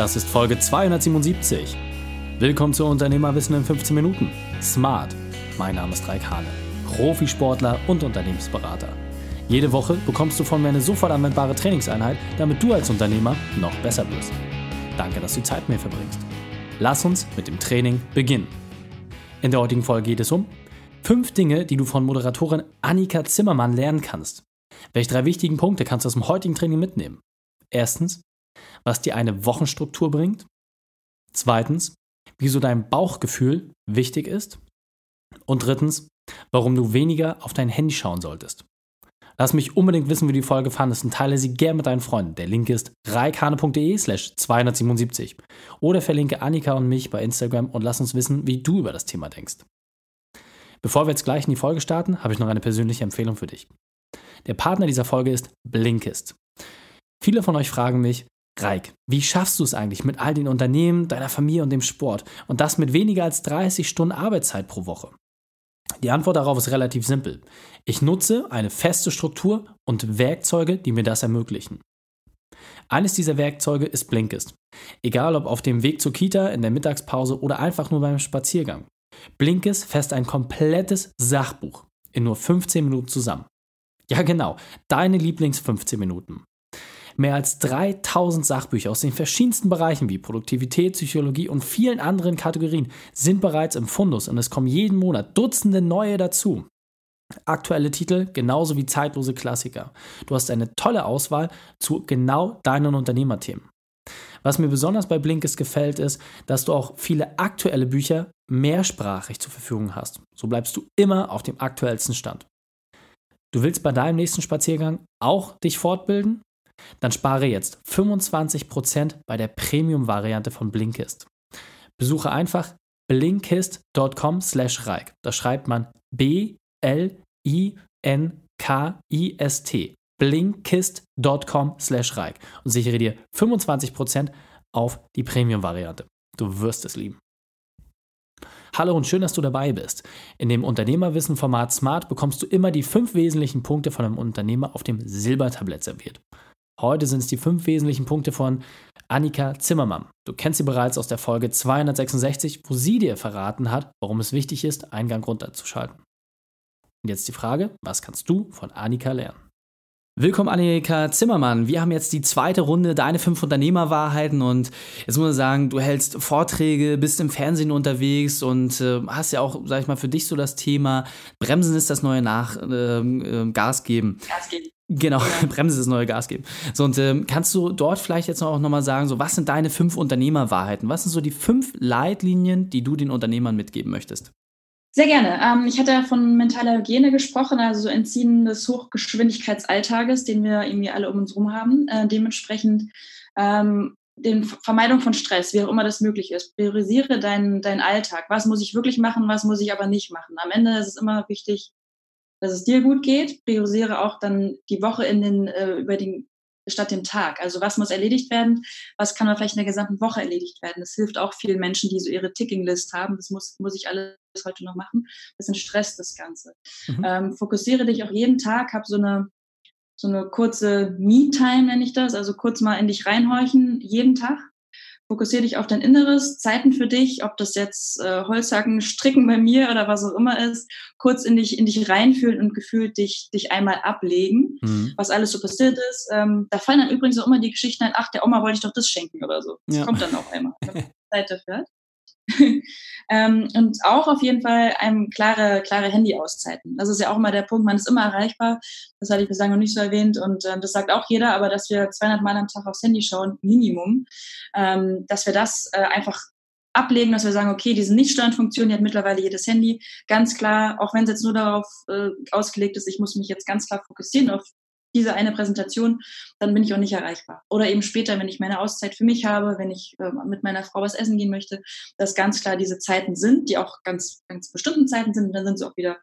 Das ist Folge 277. Willkommen zu Unternehmerwissen in 15 Minuten. Smart. Mein Name ist Raik Hane, Profisportler und Unternehmensberater. Jede Woche bekommst du von mir eine sofort anwendbare Trainingseinheit, damit du als Unternehmer noch besser wirst. Danke, dass du Zeit mit mir verbringst. Lass uns mit dem Training beginnen. In der heutigen Folge geht es um fünf Dinge, die du von Moderatorin Annika Zimmermann lernen kannst. Welche drei wichtigen Punkte kannst du aus dem heutigen Training mitnehmen? Erstens, was dir eine Wochenstruktur bringt. Zweitens, wieso dein Bauchgefühl wichtig ist. Und drittens, warum du weniger auf dein Handy schauen solltest. Lass mich unbedingt wissen, wie du die Folge fandest und teile sie gern mit deinen Freunden. Der Link ist reikane.de slash 277. Oder verlinke Annika und mich bei Instagram und lass uns wissen, wie du über das Thema denkst. Bevor wir jetzt gleich in die Folge starten, habe ich noch eine persönliche Empfehlung für dich. Der Partner dieser Folge ist Blinkist. Viele von euch fragen mich, Reik, wie schaffst du es eigentlich mit all den Unternehmen, deiner Familie und dem Sport und das mit weniger als 30 Stunden Arbeitszeit pro Woche? Die Antwort darauf ist relativ simpel. Ich nutze eine feste Struktur und Werkzeuge, die mir das ermöglichen. Eines dieser Werkzeuge ist Blinkist. Egal ob auf dem Weg zur Kita, in der Mittagspause oder einfach nur beim Spaziergang. Blinkist fasst ein komplettes Sachbuch in nur 15 Minuten zusammen. Ja genau, deine Lieblings 15 Minuten. Mehr als 3000 Sachbücher aus den verschiedensten Bereichen wie Produktivität, Psychologie und vielen anderen Kategorien sind bereits im Fundus und es kommen jeden Monat Dutzende neue dazu. Aktuelle Titel genauso wie zeitlose Klassiker. Du hast eine tolle Auswahl zu genau deinen Unternehmerthemen. Was mir besonders bei Blinkist gefällt, ist, dass du auch viele aktuelle Bücher mehrsprachig zur Verfügung hast. So bleibst du immer auf dem aktuellsten Stand. Du willst bei deinem nächsten Spaziergang auch dich fortbilden? Dann spare jetzt 25% bei der Premium-Variante von Blinkist. Besuche einfach blinkist.com slash reik. Da schreibt man B-L-I-N-K-I-S-T. blinkist.com slash reik und sichere dir 25% auf die Premium-Variante. Du wirst es lieben. Hallo und schön, dass du dabei bist. In dem Unternehmerwissen-Format Smart bekommst du immer die fünf wesentlichen Punkte von einem Unternehmer auf dem Silbertablett serviert. Heute sind es die fünf wesentlichen Punkte von Annika Zimmermann. Du kennst sie bereits aus der Folge 266, wo sie dir verraten hat, warum es wichtig ist, Eingang runterzuschalten. Und jetzt die Frage, was kannst du von Annika lernen? Willkommen, Annika Zimmermann. Wir haben jetzt die zweite Runde, deine fünf Unternehmerwahrheiten. Und jetzt muss man sagen, du hältst Vorträge, bist im Fernsehen unterwegs und äh, hast ja auch, sag ich mal, für dich so das Thema Bremsen ist das neue Nach äh, äh, Gas geben. Gas geben. Genau. Bremse ist das neue Gas geben. So, und ähm, kannst du dort vielleicht jetzt auch nochmal sagen, so, was sind deine fünf Unternehmerwahrheiten? Was sind so die fünf Leitlinien, die du den Unternehmern mitgeben möchtest? Sehr gerne. Ähm, ich hatte ja von mentaler Hygiene gesprochen, also so Entziehen des Hochgeschwindigkeitsalltages, den wir irgendwie alle um uns herum haben. Äh, dementsprechend ähm, den Vermeidung von Stress, wie auch immer das möglich ist. Priorisiere deinen, deinen Alltag. Was muss ich wirklich machen, was muss ich aber nicht machen? Am Ende ist es immer wichtig, dass es dir gut geht. Priorisiere auch dann die Woche in den, äh, über den, statt dem Tag. Also was muss erledigt werden? Was kann man vielleicht in der gesamten Woche erledigt werden? Das hilft auch vielen Menschen, die so ihre Ticking-List haben. Das muss, muss ich alles heute noch machen. Das entstresst das Ganze. Mhm. Ähm, fokussiere dich auch jeden Tag, hab so eine, so eine kurze Me-Time, nenne ich das, also kurz mal in dich reinhorchen, jeden Tag fokussiere dich auf dein Inneres, Zeiten für dich, ob das jetzt äh, Holzhacken, Stricken bei mir oder was auch immer ist, kurz in dich, in dich reinfühlen und gefühlt dich, dich einmal ablegen, mhm. was alles so passiert ist. Ähm, da fallen dann übrigens auch immer die Geschichten ein, ach, der Oma wollte ich doch das schenken oder so. Das ja. kommt dann auch einmal, wenn man Zeit dafür hat. ähm, und auch auf jeden Fall einem klare, klare Handy-Auszeiten. Das ist ja auch immer der Punkt, man ist immer erreichbar. Das hatte ich bislang noch nicht so erwähnt und äh, das sagt auch jeder, aber dass wir 200 Mal am Tag aufs Handy schauen, Minimum, ähm, dass wir das äh, einfach ablegen, dass wir sagen, okay, diese Nicht-Standfunktion, die hat mittlerweile jedes Handy, ganz klar, auch wenn es jetzt nur darauf äh, ausgelegt ist, ich muss mich jetzt ganz klar fokussieren auf diese eine Präsentation, dann bin ich auch nicht erreichbar. Oder eben später, wenn ich meine Auszeit für mich habe, wenn ich äh, mit meiner Frau was essen gehen möchte, dass ganz klar diese Zeiten sind, die auch ganz, ganz bestimmten Zeiten sind, dann sind sie auch wieder,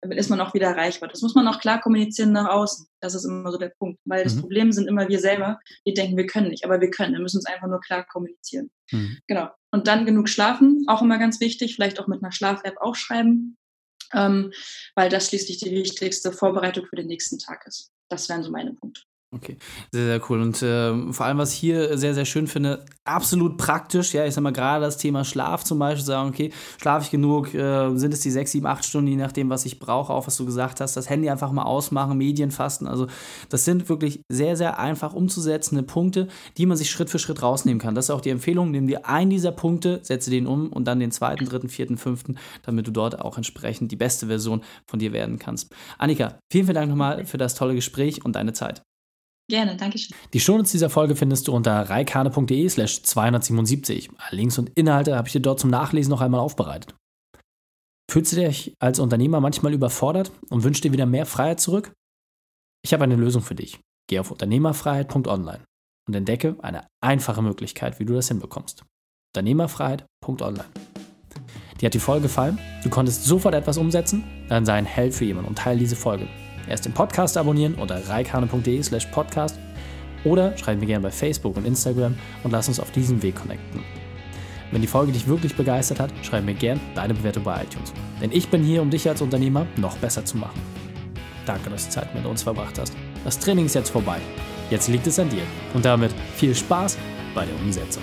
dann ist man auch wieder erreichbar. Das muss man auch klar kommunizieren nach außen. Das ist immer so der Punkt. Weil das mhm. Problem sind immer wir selber, die denken, wir können nicht, aber wir können. Wir müssen es einfach nur klar kommunizieren. Mhm. Genau. Und dann genug schlafen, auch immer ganz wichtig, vielleicht auch mit einer Schlaf-App aufschreiben, ähm, weil das schließlich die wichtigste Vorbereitung für den nächsten Tag ist. Das wären so meine Punkte. Okay, sehr, sehr cool. Und äh, vor allem, was ich hier sehr, sehr schön finde, absolut praktisch, ja, ich sag mal, gerade das Thema Schlaf zum Beispiel, sagen, okay, schlafe ich genug, äh, sind es die sechs, sieben, acht Stunden, je nachdem, was ich brauche, auch was du gesagt hast, das Handy einfach mal ausmachen, Medien fasten, also das sind wirklich sehr, sehr einfach umzusetzende Punkte, die man sich Schritt für Schritt rausnehmen kann. Das ist auch die Empfehlung, nimm dir einen dieser Punkte, setze den um und dann den zweiten, dritten, vierten, fünften, damit du dort auch entsprechend die beste Version von dir werden kannst. Annika, vielen, vielen Dank nochmal für das tolle Gespräch und deine Zeit. Gerne, danke schön. Die Shownotes dieser Folge findest du unter reikane.de slash 277. Links und Inhalte habe ich dir dort zum Nachlesen noch einmal aufbereitet. Fühlst du dich als Unternehmer manchmal überfordert und wünschst dir wieder mehr Freiheit zurück? Ich habe eine Lösung für dich. Geh auf unternehmerfreiheit.online und entdecke eine einfache Möglichkeit, wie du das hinbekommst. Unternehmerfreiheit.online. Dir hat die Folge gefallen? Du konntest sofort etwas umsetzen? Dann sei ein Held für jemanden und teile diese Folge. Erst den Podcast abonnieren unter reikane.de slash podcast oder schreib mir gerne bei Facebook und Instagram und lass uns auf diesem Weg connecten. Wenn die Folge dich wirklich begeistert hat, schreib mir gerne deine Bewertung bei iTunes. Denn ich bin hier, um dich als Unternehmer noch besser zu machen. Danke, dass du Zeit mit uns verbracht hast. Das Training ist jetzt vorbei. Jetzt liegt es an dir. Und damit viel Spaß bei der Umsetzung.